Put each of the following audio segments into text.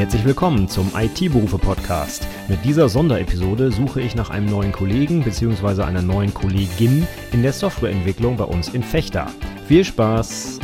Herzlich willkommen zum IT-Berufe-Podcast. Mit dieser Sonderepisode suche ich nach einem neuen Kollegen bzw. einer neuen Kollegin in der Softwareentwicklung bei uns in Fechter. Viel Spaß!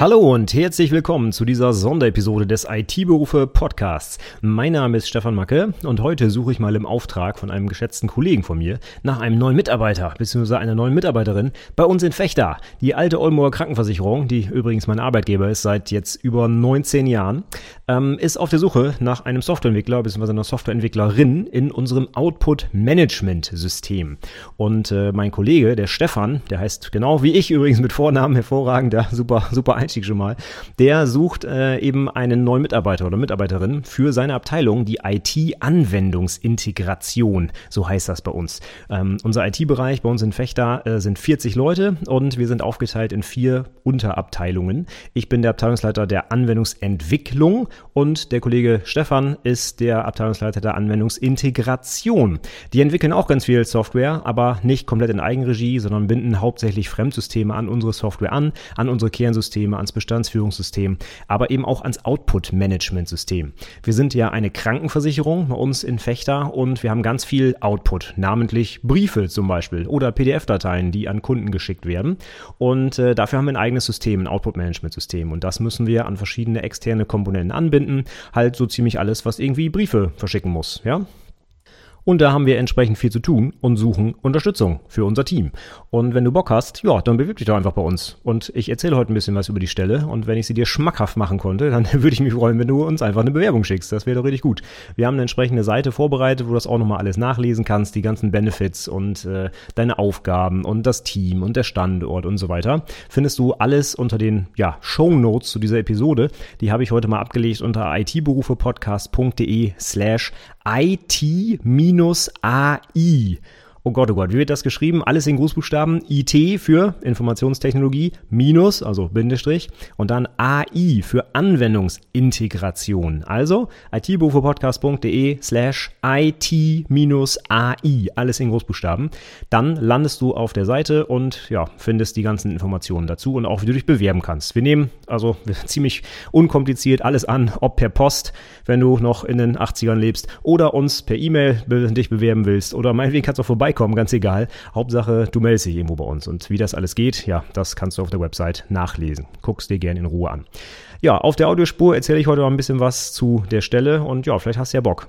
Hallo und herzlich willkommen zu dieser Sonderepisode des IT-Berufe Podcasts. Mein Name ist Stefan Macke und heute suche ich mal im Auftrag von einem geschätzten Kollegen von mir nach einem neuen Mitarbeiter bzw. einer neuen Mitarbeiterin bei uns in Fechter. Die alte Oldenburger Krankenversicherung, die übrigens mein Arbeitgeber ist seit jetzt über 19 Jahren, ähm, ist auf der Suche nach einem Softwareentwickler bzw. einer Softwareentwicklerin in unserem Output-Management-System. Und äh, mein Kollege, der Stefan, der heißt genau wie ich übrigens mit Vornamen hervorragend, ja, super, super Einstieg schon mal, der sucht äh, eben einen neuen Mitarbeiter oder Mitarbeiterin für seine Abteilung, die IT-Anwendungsintegration, so heißt das bei uns. Ähm, unser IT-Bereich bei uns in Fechter äh, sind 40 Leute und wir sind aufgeteilt in vier Unterabteilungen. Ich bin der Abteilungsleiter der Anwendungsentwicklung und der Kollege Stefan ist der Abteilungsleiter der Anwendungsintegration. Die entwickeln auch ganz viel Software, aber nicht komplett in Eigenregie, sondern binden hauptsächlich Fremdsysteme an unsere Software an, an unsere Kernsysteme, ans Bestandsführungssystem, aber eben auch ans Output-Management-System. Wir sind ja eine Krankenversicherung bei uns in Fechter und wir haben ganz viel Output, namentlich Briefe zum Beispiel oder PDF-Dateien, die an Kunden geschickt werden. Und äh, dafür haben wir ein eigenes System, ein Output-Management-System. Und das müssen wir an verschiedene externe Komponenten anbinden. Halt so ziemlich alles, was irgendwie Briefe verschicken muss. Ja, und da haben wir entsprechend viel zu tun und suchen Unterstützung für unser Team. Und wenn du Bock hast, ja, dann bewirb dich doch einfach bei uns. Und ich erzähle heute ein bisschen was über die Stelle. Und wenn ich sie dir schmackhaft machen konnte, dann würde ich mich freuen, wenn du uns einfach eine Bewerbung schickst. Das wäre doch richtig gut. Wir haben eine entsprechende Seite vorbereitet, wo du das auch nochmal alles nachlesen kannst, die ganzen Benefits und äh, deine Aufgaben und das Team und der Standort und so weiter. Findest du alles unter den ja, Show Notes zu dieser Episode. Die habe ich heute mal abgelegt unter itberufepodcast.de slash IT-AI. Oh Gott, oh Gott, wie wird das geschrieben? Alles in Großbuchstaben. IT für Informationstechnologie, Minus, also Bindestrich, und dann AI für Anwendungsintegration. Also itberufepodcast.de slash IT-AI. Alles in Großbuchstaben. Dann landest du auf der Seite und ja, findest die ganzen Informationen dazu und auch wie du dich bewerben kannst. Wir nehmen also ziemlich unkompliziert alles an, ob per Post, wenn du noch in den 80ern lebst, oder uns per E-Mail dich bewerben willst, oder meinetwegen kannst du auch vorbeikommen, ganz egal. Hauptsache, du meldest dich irgendwo bei uns. Und wie das alles geht, ja, das kannst du auf der Website nachlesen. Guckst dir gerne in Ruhe an. Ja, auf der Audiospur erzähle ich heute mal ein bisschen was zu der Stelle und ja, vielleicht hast du ja Bock.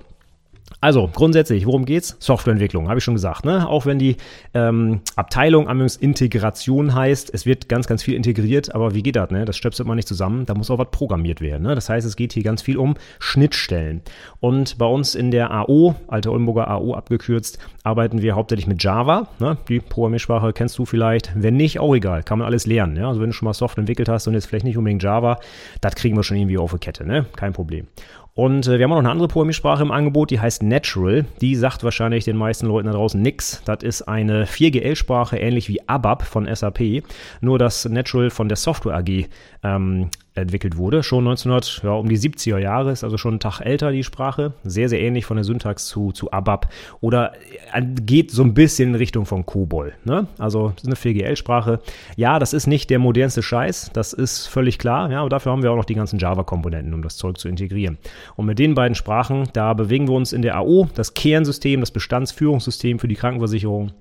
Also grundsätzlich, worum geht's? Softwareentwicklung, habe ich schon gesagt. Ne? Auch wenn die ähm, Abteilung Anwendungsintegration heißt, es wird ganz, ganz viel integriert, aber wie geht das? Ne? Das stöpselt man nicht zusammen, da muss auch was programmiert werden. Ne? Das heißt, es geht hier ganz viel um Schnittstellen. Und bei uns in der AO, alte Oldenburger AO abgekürzt, arbeiten wir hauptsächlich mit Java. Ne? Die Programmiersprache kennst du vielleicht. Wenn nicht, auch egal, kann man alles lernen. Ja? Also wenn du schon mal Software entwickelt hast und jetzt vielleicht nicht unbedingt Java, das kriegen wir schon irgendwie auf die Kette, ne? Kein Problem. Und äh, wir haben auch noch eine andere Programmiersprache im Angebot, die heißt Natural. Die sagt wahrscheinlich den meisten Leuten da draußen nix. Das ist eine 4GL-Sprache, ähnlich wie ABAP von SAP. Nur dass Natural von der Software AG ähm, entwickelt wurde. Schon 1900, ja, um die 70er Jahre, ist also schon ein Tag älter die Sprache. Sehr, sehr ähnlich von der Syntax zu, zu ABAP. Oder äh, geht so ein bisschen in Richtung von COBOL. Ne? Also ist eine 4GL-Sprache. Ja, das ist nicht der modernste Scheiß, das ist völlig klar. Ja, aber dafür haben wir auch noch die ganzen Java-Komponenten, um das Zeug zu integrieren. Und mit den beiden Sprachen, da bewegen wir uns in der AO, das Kernsystem, das Bestandsführungssystem für die Krankenversicherung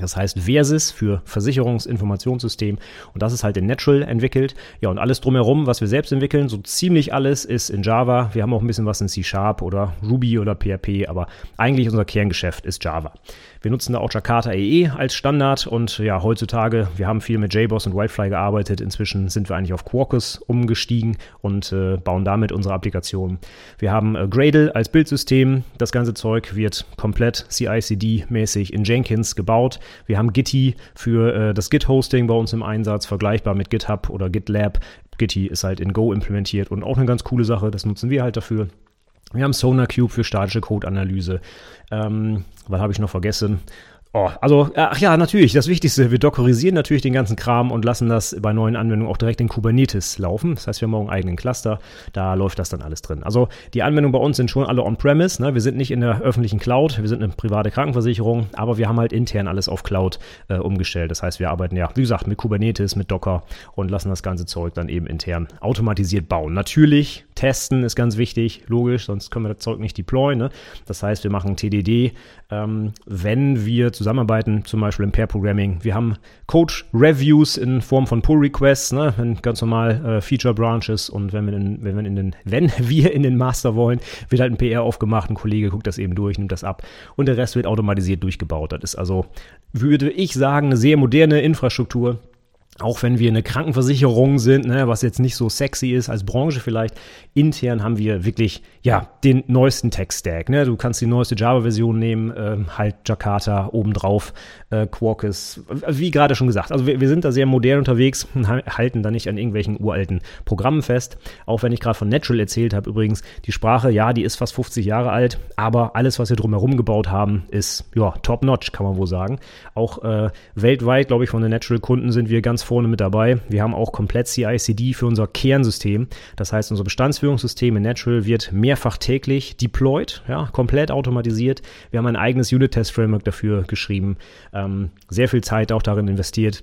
das heißt Versys für Versicherungsinformationssystem und das ist halt in Natural entwickelt. Ja, und alles drumherum, was wir selbst entwickeln, so ziemlich alles ist in Java. Wir haben auch ein bisschen was in C Sharp oder Ruby oder PHP, aber eigentlich unser Kerngeschäft ist Java. Wir nutzen da auch Jakarta EE als Standard und ja, heutzutage, wir haben viel mit JBoss und Whitefly gearbeitet. Inzwischen sind wir eigentlich auf Quarkus umgestiegen und äh, bauen damit unsere Applikation. Wir haben äh, Gradle als Bildsystem. Das ganze Zeug wird komplett CI/CD-mäßig in Jenkins gebaut. Wir haben Gitty für äh, das Git-Hosting bei uns im Einsatz, vergleichbar mit GitHub oder GitLab. Gitty ist halt in Go implementiert und auch eine ganz coole Sache. Das nutzen wir halt dafür. Wir haben SonarCube für statische Code-Analyse. Ähm, was habe ich noch vergessen? Oh, also, ach ja, natürlich, das Wichtigste, wir dockerisieren natürlich den ganzen Kram und lassen das bei neuen Anwendungen auch direkt in Kubernetes laufen. Das heißt, wir haben auch einen eigenen Cluster, da läuft das dann alles drin. Also die Anwendungen bei uns sind schon alle on-premise, ne? wir sind nicht in der öffentlichen Cloud, wir sind eine private Krankenversicherung, aber wir haben halt intern alles auf Cloud äh, umgestellt. Das heißt, wir arbeiten ja, wie gesagt, mit Kubernetes, mit Docker und lassen das ganze Zeug dann eben intern automatisiert bauen. Natürlich, testen ist ganz wichtig, logisch, sonst können wir das Zeug nicht deployen. Ne? Das heißt, wir machen TDD, ähm, wenn wir zusammen zusammenarbeiten, zum Beispiel im Pair Programming. Wir haben Code-Reviews in Form von Pull-Requests, ne, wenn ganz normal äh, Feature-Branches und wenn wir, in, wenn, wir in den, wenn wir in den Master wollen, wird halt ein PR aufgemacht, ein Kollege guckt das eben durch, nimmt das ab und der Rest wird automatisiert durchgebaut. Das ist also, würde ich sagen, eine sehr moderne Infrastruktur auch wenn wir eine Krankenversicherung sind, ne, was jetzt nicht so sexy ist als Branche vielleicht, intern haben wir wirklich ja den neuesten Tech-Stack. Ne? Du kannst die neueste Java-Version nehmen, äh, halt Jakarta obendrauf, äh, Quarkus, wie gerade schon gesagt. Also wir, wir, sind da sehr modern unterwegs und halten da nicht an irgendwelchen uralten Programmen fest. Auch wenn ich gerade von Natural erzählt habe, übrigens, die Sprache, ja, die ist fast 50 Jahre alt, aber alles, was wir drumherum gebaut haben, ist ja top-notch, kann man wohl sagen. Auch äh, weltweit, glaube ich, von den Natural-Kunden sind wir ganz vorne mit dabei. Wir haben auch komplett CI/CD für unser Kernsystem. Das heißt, unser Bestandsführungssystem in Natural wird mehrfach täglich deployed, ja, komplett automatisiert. Wir haben ein eigenes Unit-Test-Framework dafür geschrieben, ähm, sehr viel Zeit auch darin investiert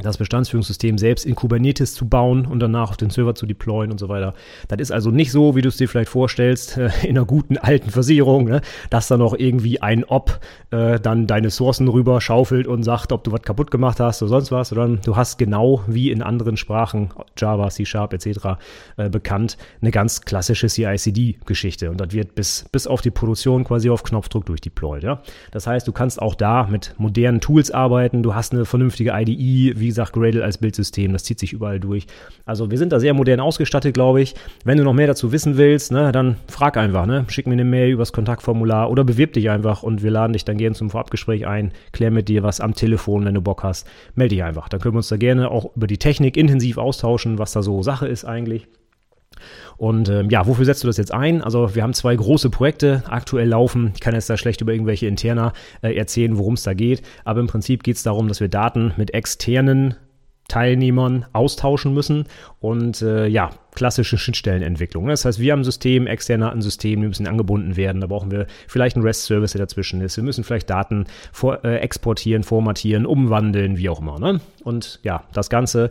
das Bestandsführungssystem selbst in Kubernetes zu bauen und danach auf den Server zu deployen und so weiter. Das ist also nicht so, wie du es dir vielleicht vorstellst, äh, in einer guten alten Versicherung, ne, dass da noch irgendwie ein Op äh, dann deine Sourcen rüber schaufelt und sagt, ob du was kaputt gemacht hast oder sonst was, sondern du hast genau wie in anderen Sprachen, Java, C Sharp etc. Äh, bekannt, eine ganz klassische CI-CD-Geschichte und das wird bis, bis auf die Produktion quasi auf Knopfdruck durchdeployed. Ja? Das heißt, du kannst auch da mit modernen Tools arbeiten, du hast eine vernünftige IDE, wie wie gesagt, Gradle als Bildsystem, das zieht sich überall durch. Also wir sind da sehr modern ausgestattet, glaube ich. Wenn du noch mehr dazu wissen willst, ne, dann frag einfach, ne? schick mir eine Mail übers Kontaktformular oder bewirb dich einfach und wir laden dich dann gerne zum Vorabgespräch ein, klär mit dir was am Telefon, wenn du Bock hast, melde dich einfach. Dann können wir uns da gerne auch über die Technik intensiv austauschen, was da so Sache ist eigentlich. Und ähm, ja, wofür setzt du das jetzt ein? Also wir haben zwei große Projekte aktuell laufen. Ich kann jetzt da schlecht über irgendwelche Interna äh, erzählen, worum es da geht. Aber im Prinzip geht es darum, dass wir Daten mit externen Teilnehmern austauschen müssen und äh, ja, klassische Schnittstellenentwicklung. Das heißt, wir haben ein System, externe hat ein System, die müssen angebunden werden. Da brauchen wir vielleicht einen REST-Service, der dazwischen ist. Wir müssen vielleicht Daten vor, äh, exportieren, formatieren, umwandeln, wie auch immer. Ne? Und ja, das Ganze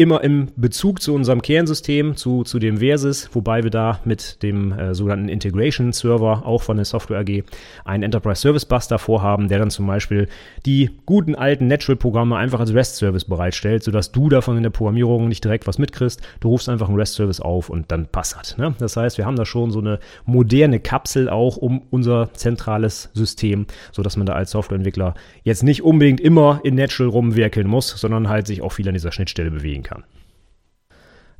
immer im Bezug zu unserem Kernsystem, zu, zu dem Versys, wobei wir da mit dem äh, sogenannten Integration Server, auch von der Software AG, einen Enterprise Service Bus davor haben, der dann zum Beispiel die guten alten Natural-Programme einfach als REST-Service bereitstellt, sodass du davon in der Programmierung nicht direkt was mitkriegst. Du rufst einfach einen REST-Service auf und dann passt das. Ne? Das heißt, wir haben da schon so eine moderne Kapsel auch um unser zentrales System, sodass man da als Softwareentwickler jetzt nicht unbedingt immer in Natural rumwerkeln muss, sondern halt sich auch viel an dieser Schnittstelle bewegen kann kann.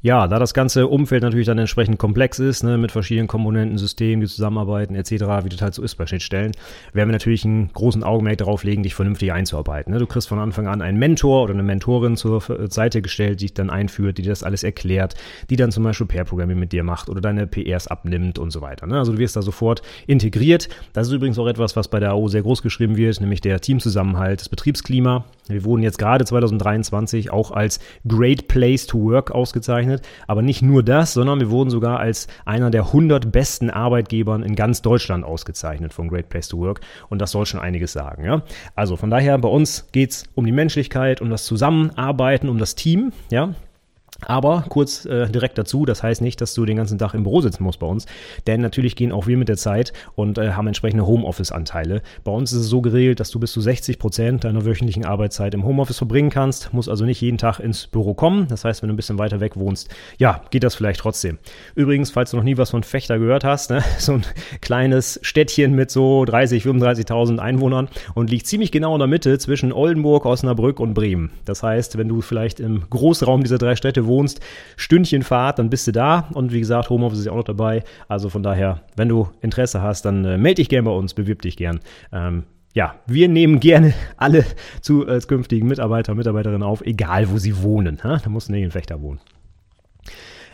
Ja, da das ganze Umfeld natürlich dann entsprechend komplex ist, ne, mit verschiedenen Komponenten, Systemen, die zusammenarbeiten etc., wie das halt so ist bei Schnittstellen, werden wir natürlich einen großen Augenmerk darauf legen, dich vernünftig einzuarbeiten. Ne. Du kriegst von Anfang an einen Mentor oder eine Mentorin zur Seite gestellt, die dich dann einführt, die dir das alles erklärt, die dann zum Beispiel Pair-Programming mit dir macht oder deine PRs abnimmt und so weiter. Ne. Also du wirst da sofort integriert. Das ist übrigens auch etwas, was bei der AO sehr groß geschrieben wird, nämlich der Teamzusammenhalt, das Betriebsklima. Wir wurden jetzt gerade 2023 auch als Great Place to Work ausgezeichnet ausgezeichnet. Aber nicht nur das, sondern wir wurden sogar als einer der 100 besten Arbeitgebern in ganz Deutschland ausgezeichnet von Great Place to Work. Und das soll schon einiges sagen. Ja? Also von daher, bei uns geht es um die Menschlichkeit, um das Zusammenarbeiten, um das Team. Ja? Aber kurz äh, direkt dazu, das heißt nicht, dass du den ganzen Tag im Büro sitzen musst bei uns, denn natürlich gehen auch wir mit der Zeit und äh, haben entsprechende Homeoffice-Anteile. Bei uns ist es so geregelt, dass du bis zu 60 Prozent deiner wöchentlichen Arbeitszeit im Homeoffice verbringen kannst, musst also nicht jeden Tag ins Büro kommen. Das heißt, wenn du ein bisschen weiter weg wohnst, ja, geht das vielleicht trotzdem. Übrigens, falls du noch nie was von Fechter gehört hast, ne, so ein kleines Städtchen mit so 30, 35.000 Einwohnern und liegt ziemlich genau in der Mitte zwischen Oldenburg, Osnabrück und Bremen. Das heißt, wenn du vielleicht im Großraum dieser drei Städte wohnst, Stündchen Fahrt, dann bist du da. Und wie gesagt, Homeoffice ist ja auch noch dabei. Also von daher, wenn du Interesse hast, dann äh, melde dich gerne bei uns, bewirb dich gern. Ähm, ja, wir nehmen gerne alle zu als künftigen Mitarbeiter, Mitarbeiterinnen auf, egal wo sie wohnen. Ha? Da muss nicht in Fechter wohnen.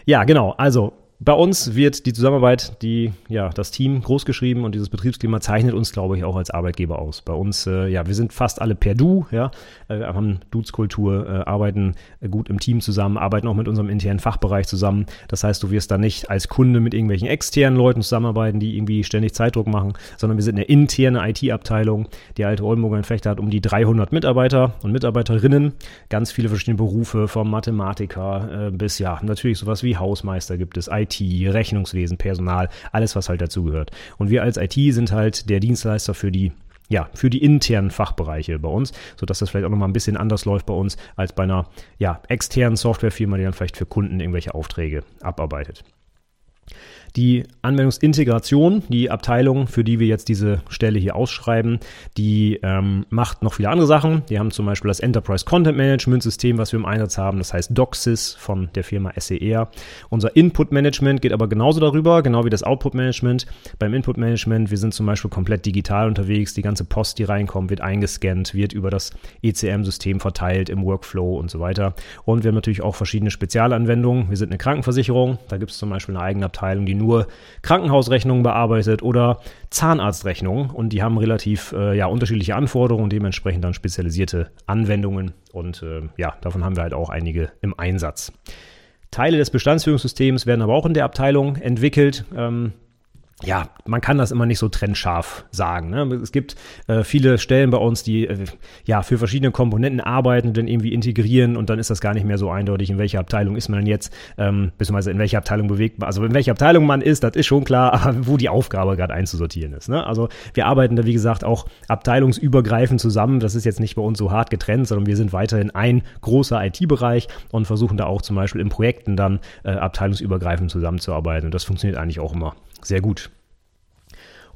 Ja, genau. Also bei uns wird die Zusammenarbeit, die, ja, das Team großgeschrieben und dieses Betriebsklima zeichnet uns, glaube ich, auch als Arbeitgeber aus. Bei uns, äh, ja, wir sind fast alle per Du, ja, äh, haben Dudes-Kultur, äh, arbeiten gut im Team zusammen, arbeiten auch mit unserem internen Fachbereich zusammen. Das heißt, du wirst da nicht als Kunde mit irgendwelchen externen Leuten zusammenarbeiten, die irgendwie ständig Zeitdruck machen, sondern wir sind eine interne IT-Abteilung. Die alte Oldenburger Infechter hat um die 300 Mitarbeiter und Mitarbeiterinnen, ganz viele verschiedene Berufe, vom Mathematiker äh, bis, ja, natürlich sowas wie Hausmeister gibt es, IT IT, Rechnungswesen, Personal, alles, was halt dazugehört. Und wir als IT sind halt der Dienstleister für die ja, für die internen Fachbereiche bei uns, sodass das vielleicht auch nochmal ein bisschen anders läuft bei uns als bei einer ja, externen Softwarefirma, die dann vielleicht für Kunden irgendwelche Aufträge abarbeitet. Die Anwendungsintegration, die Abteilung, für die wir jetzt diese Stelle hier ausschreiben, die ähm, macht noch viele andere Sachen. Die haben zum Beispiel das Enterprise Content Management System, was wir im Einsatz haben. Das heißt DOCSIS von der Firma SER. Unser Input Management geht aber genauso darüber, genau wie das Output Management. Beim Input Management, wir sind zum Beispiel komplett digital unterwegs. Die ganze Post, die reinkommt, wird eingescannt, wird über das ECM-System verteilt im Workflow und so weiter. Und wir haben natürlich auch verschiedene Spezialanwendungen. Wir sind eine Krankenversicherung. Da gibt es zum Beispiel eine eigene Abteilung, die nur nur Krankenhausrechnungen bearbeitet oder Zahnarztrechnungen und die haben relativ äh, ja, unterschiedliche Anforderungen dementsprechend dann spezialisierte Anwendungen und äh, ja, davon haben wir halt auch einige im Einsatz. Teile des Bestandsführungssystems werden aber auch in der Abteilung entwickelt. Ähm, ja, man kann das immer nicht so trennscharf sagen. Ne? Es gibt äh, viele Stellen bei uns, die äh, ja für verschiedene Komponenten arbeiten und dann irgendwie integrieren und dann ist das gar nicht mehr so eindeutig, in welcher Abteilung ist man denn jetzt, ähm, beziehungsweise in welcher Abteilung bewegt man, also in welcher Abteilung man ist, das ist schon klar, wo die Aufgabe gerade einzusortieren ist. Ne? Also wir arbeiten da, wie gesagt, auch abteilungsübergreifend zusammen. Das ist jetzt nicht bei uns so hart getrennt, sondern wir sind weiterhin ein großer IT-Bereich und versuchen da auch zum Beispiel in Projekten dann äh, abteilungsübergreifend zusammenzuarbeiten. Und das funktioniert eigentlich auch immer sehr gut.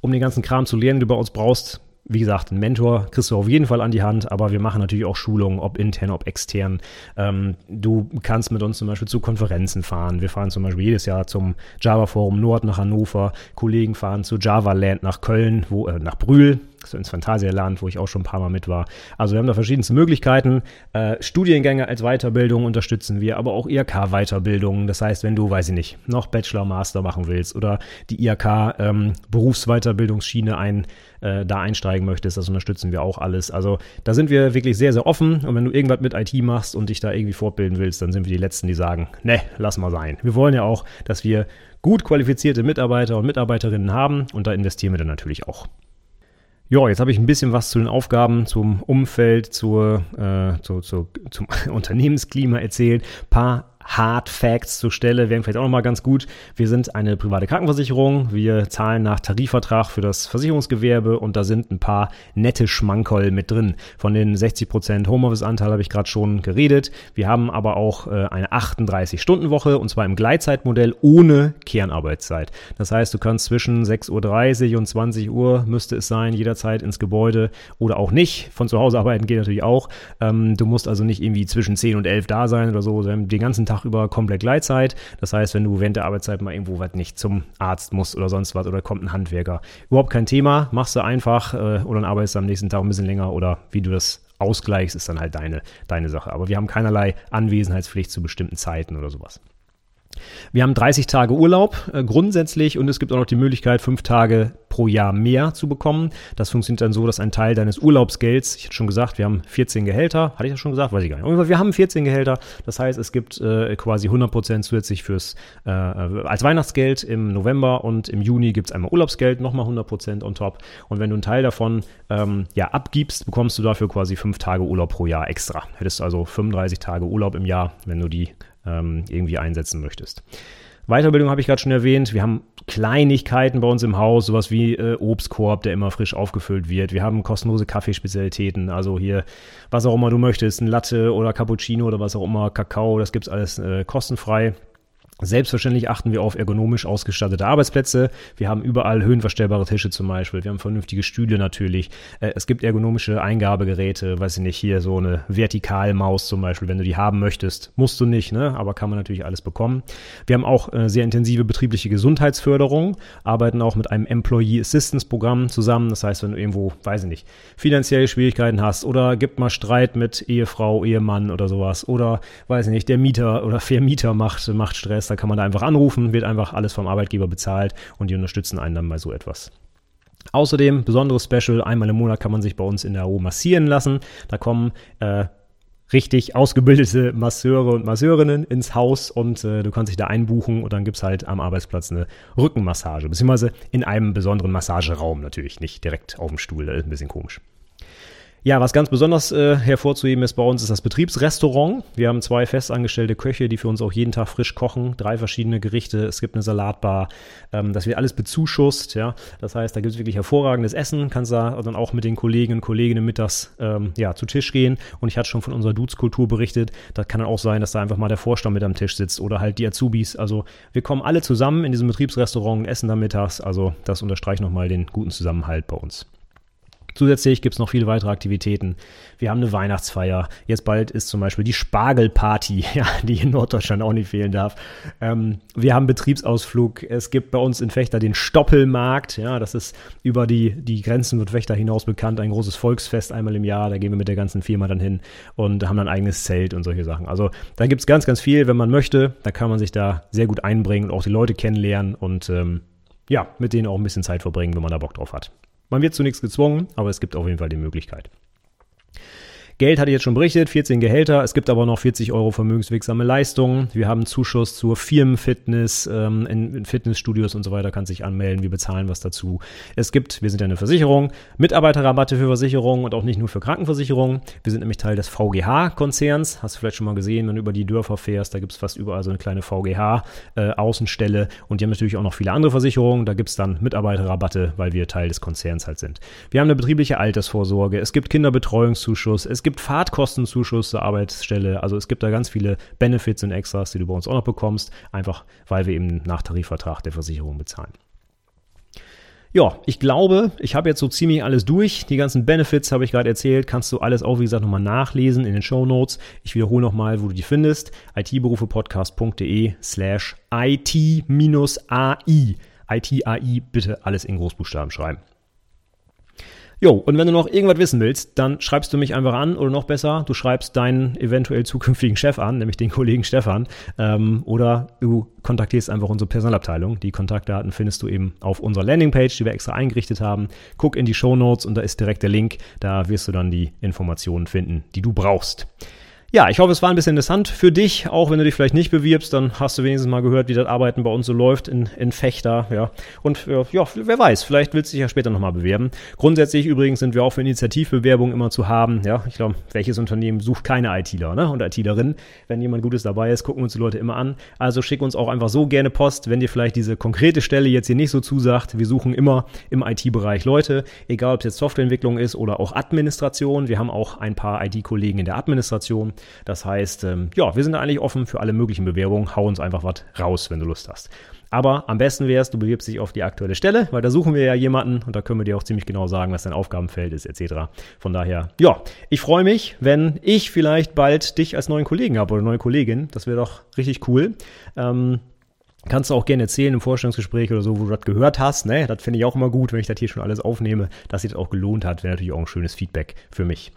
Um den ganzen Kram zu lernen, den du bei uns brauchst, wie gesagt, einen Mentor kriegst du auf jeden Fall an die Hand, aber wir machen natürlich auch Schulungen, ob intern, ob extern. Ähm, du kannst mit uns zum Beispiel zu Konferenzen fahren. Wir fahren zum Beispiel jedes Jahr zum Java Forum Nord nach Hannover. Kollegen fahren zu Java Land nach Köln, wo, äh, nach Brühl, so ins Phantasialand, wo ich auch schon ein paar Mal mit war. Also wir haben da verschiedenste Möglichkeiten. Äh, Studiengänge als Weiterbildung unterstützen wir, aber auch IHK-Weiterbildungen. Das heißt, wenn du, weiß ich nicht, noch Bachelor, Master machen willst oder die IHK ähm, ein, äh, da einsteigen möchtest, das unterstützen wir auch alles. Also da sind wir wirklich sehr, sehr offen. Und wenn du irgendwas mit IT machst und dich da irgendwie fortbilden willst, dann sind wir die Letzten, die sagen, ne, lass mal sein. Wir wollen ja auch, dass wir gut qualifizierte Mitarbeiter und Mitarbeiterinnen haben und da investieren wir dann natürlich auch. Ja, jetzt habe ich ein bisschen was zu den Aufgaben, zum Umfeld, zur, äh, zu, zu, zum Unternehmensklima erzählt. Paar Hard Facts zur Stelle wären vielleicht auch nochmal ganz gut. Wir sind eine private Krankenversicherung. Wir zahlen nach Tarifvertrag für das Versicherungsgewerbe und da sind ein paar nette Schmankerl mit drin. Von den 60% Homeoffice-Anteil habe ich gerade schon geredet. Wir haben aber auch äh, eine 38-Stunden-Woche und zwar im Gleitzeitmodell ohne Kernarbeitszeit. Das heißt, du kannst zwischen 6.30 Uhr und 20 Uhr müsste es sein, jederzeit ins Gebäude oder auch nicht. Von zu Hause arbeiten geht natürlich auch. Ähm, du musst also nicht irgendwie zwischen 10 und 11 da sein oder so, den ganzen Tag über komplett Gleitzeit. Das heißt, wenn du während der Arbeitszeit mal irgendwo was nicht zum Arzt musst oder sonst was oder kommt ein Handwerker, überhaupt kein Thema, machst du einfach äh, oder dann arbeitest du am nächsten Tag ein bisschen länger oder wie du das ausgleichst, ist dann halt deine, deine Sache. Aber wir haben keinerlei Anwesenheitspflicht zu bestimmten Zeiten oder sowas. Wir haben 30 Tage Urlaub äh, grundsätzlich und es gibt auch noch die Möglichkeit, fünf Tage pro Jahr mehr zu bekommen. Das funktioniert dann so, dass ein Teil deines Urlaubsgelds, ich hatte schon gesagt, wir haben 14 Gehälter, hatte ich das schon gesagt? Weiß ich gar nicht. Wir haben 14 Gehälter, das heißt, es gibt äh, quasi 100% zusätzlich fürs, äh, als Weihnachtsgeld im November und im Juni gibt es einmal Urlaubsgeld, nochmal 100% on top. Und wenn du einen Teil davon ähm, ja, abgibst, bekommst du dafür quasi fünf Tage Urlaub pro Jahr extra. Hättest also 35 Tage Urlaub im Jahr, wenn du die ähm, irgendwie einsetzen möchtest. Weiterbildung habe ich gerade schon erwähnt. Wir haben Kleinigkeiten bei uns im Haus, sowas wie äh, Obstkorb, der immer frisch aufgefüllt wird. Wir haben kostenlose Kaffeespezialitäten, also hier, was auch immer du möchtest, ein Latte oder Cappuccino oder was auch immer, Kakao, das gibt es alles äh, kostenfrei. Selbstverständlich achten wir auf ergonomisch ausgestattete Arbeitsplätze. Wir haben überall höhenverstellbare Tische zum Beispiel. Wir haben vernünftige Stühle natürlich. Äh, es gibt ergonomische Eingabegeräte, weiß ich nicht, hier so eine Vertikalmaus zum Beispiel, wenn du die haben möchtest. Musst du nicht, ne? aber kann man natürlich alles bekommen. Wir haben auch äh, sehr intensive betriebliche Gesundheitsförderung, arbeiten auch mit einem Employee Assistance Programm zusammen. Das heißt, wenn du irgendwo, weiß ich nicht, finanzielle Schwierigkeiten hast oder gibt mal Streit mit Ehefrau, Ehemann oder sowas oder, weiß ich nicht, der Mieter oder Vermieter macht, macht Stress da kann man da einfach anrufen, wird einfach alles vom Arbeitgeber bezahlt und die unterstützen einen dann bei so etwas. Außerdem, besonderes Special, einmal im Monat kann man sich bei uns in der AO massieren lassen. Da kommen äh, richtig ausgebildete Masseure und Masseurinnen ins Haus und äh, du kannst dich da einbuchen und dann gibt es halt am Arbeitsplatz eine Rückenmassage, beziehungsweise in einem besonderen Massageraum natürlich, nicht direkt auf dem Stuhl, das ist ein bisschen komisch. Ja, was ganz besonders äh, hervorzuheben ist bei uns ist das Betriebsrestaurant. Wir haben zwei festangestellte Köche, die für uns auch jeden Tag frisch kochen, drei verschiedene Gerichte, es gibt eine Salatbar, ähm, das wird alles bezuschusst, ja. Das heißt, da gibt es wirklich hervorragendes Essen, kannst da dann auch mit den Kollegen und Kolleginnen mittags ähm, ja, zu Tisch gehen. Und ich hatte schon von unserer Dudes-Kultur berichtet, das kann dann auch sein, dass da einfach mal der Vorstand mit am Tisch sitzt oder halt die Azubis. Also wir kommen alle zusammen in diesem Betriebsrestaurant und essen da mittags. Also das unterstreicht nochmal den guten Zusammenhalt bei uns. Zusätzlich gibt es noch viele weitere Aktivitäten. Wir haben eine Weihnachtsfeier. Jetzt bald ist zum Beispiel die Spargelparty, ja, die in Norddeutschland auch nicht fehlen darf. Ähm, wir haben Betriebsausflug. Es gibt bei uns in Fechter den Stoppelmarkt. Ja, das ist über die, die Grenzen von Fechter hinaus bekannt. Ein großes Volksfest einmal im Jahr. Da gehen wir mit der ganzen Firma dann hin und haben dann ein eigenes Zelt und solche Sachen. Also da gibt es ganz, ganz viel, wenn man möchte. Da kann man sich da sehr gut einbringen und auch die Leute kennenlernen und ähm, ja, mit denen auch ein bisschen Zeit verbringen, wenn man da Bock drauf hat. Man wird zu nichts gezwungen, aber es gibt auf jeden Fall die Möglichkeit. Geld hatte ich jetzt schon berichtet, 14 Gehälter. Es gibt aber noch 40 Euro vermögenswirksame Leistungen. Wir haben Zuschuss zur Firmenfitness, ähm, in, in, Fitnessstudios und so weiter, kann sich anmelden. Wir bezahlen was dazu. Es gibt, wir sind ja eine Versicherung, Mitarbeiterrabatte für Versicherungen und auch nicht nur für Krankenversicherungen. Wir sind nämlich Teil des VGH-Konzerns. Hast du vielleicht schon mal gesehen, wenn du über die Dörfer fährst, da gibt es fast überall so eine kleine VGH-Außenstelle. Äh, und die haben natürlich auch noch viele andere Versicherungen. Da gibt es dann Mitarbeiterrabatte, weil wir Teil des Konzerns halt sind. Wir haben eine betriebliche Altersvorsorge. Es gibt Kinderbetreuungszuschuss. Es gibt gibt Fahrtkostenzuschuss zur Arbeitsstelle. Also es gibt da ganz viele Benefits und Extras, die du bei uns auch noch bekommst, einfach weil wir eben nach Tarifvertrag der Versicherung bezahlen. Ja, ich glaube, ich habe jetzt so ziemlich alles durch. Die ganzen Benefits habe ich gerade erzählt. Kannst du alles auch, wie gesagt, nochmal nachlesen in den Show Notes. Ich wiederhole nochmal, wo du die findest. itberufepodcast.de slash it-ai. IT-AI bitte alles in Großbuchstaben schreiben. Jo, und wenn du noch irgendwas wissen willst, dann schreibst du mich einfach an oder noch besser, du schreibst deinen eventuell zukünftigen Chef an, nämlich den Kollegen Stefan, ähm, oder du kontaktierst einfach unsere Personalabteilung. Die Kontaktdaten findest du eben auf unserer Landingpage, die wir extra eingerichtet haben. Guck in die Show Notes und da ist direkt der Link. Da wirst du dann die Informationen finden, die du brauchst. Ja, ich hoffe, es war ein bisschen interessant für dich, auch wenn du dich vielleicht nicht bewirbst, dann hast du wenigstens mal gehört, wie das Arbeiten bei uns so läuft in, in Fechter, ja. Und ja, wer weiß, vielleicht willst du dich ja später nochmal bewerben. Grundsätzlich übrigens sind wir auch für Initiativbewerbungen immer zu haben, ja. Ich glaube, welches Unternehmen sucht keine ITler, ne? Und ITlerinnen. Wenn jemand Gutes dabei ist, gucken uns die Leute immer an. Also schick uns auch einfach so gerne Post, wenn dir vielleicht diese konkrete Stelle jetzt hier nicht so zusagt. Wir suchen immer im IT-Bereich Leute, egal ob es jetzt Softwareentwicklung ist oder auch Administration. Wir haben auch ein paar IT-Kollegen in der Administration. Das heißt, ähm, ja, wir sind eigentlich offen für alle möglichen Bewerbungen. Hau uns einfach was raus, wenn du Lust hast. Aber am besten wäre es, du bewirbst dich auf die aktuelle Stelle, weil da suchen wir ja jemanden und da können wir dir auch ziemlich genau sagen, was dein Aufgabenfeld ist, etc. Von daher, ja, ich freue mich, wenn ich vielleicht bald dich als neuen Kollegen habe oder neue Kollegin. Das wäre doch richtig cool. Ähm, Kannst du auch gerne erzählen im Vorstellungsgespräch oder so, wo du das gehört hast. Ne? Das finde ich auch immer gut, wenn ich das hier schon alles aufnehme, dass sich das auch gelohnt hat. Wäre natürlich auch ein schönes Feedback für mich.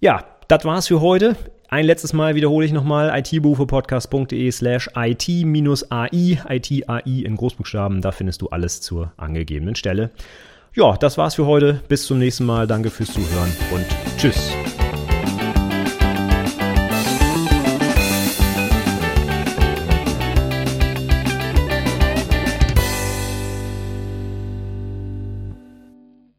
Ja, das war's für heute. Ein letztes Mal wiederhole ich nochmal itberufepodcast.de slash it-ai, it-ai in Großbuchstaben. Da findest du alles zur angegebenen Stelle. Ja, das war's für heute. Bis zum nächsten Mal. Danke fürs Zuhören und tschüss.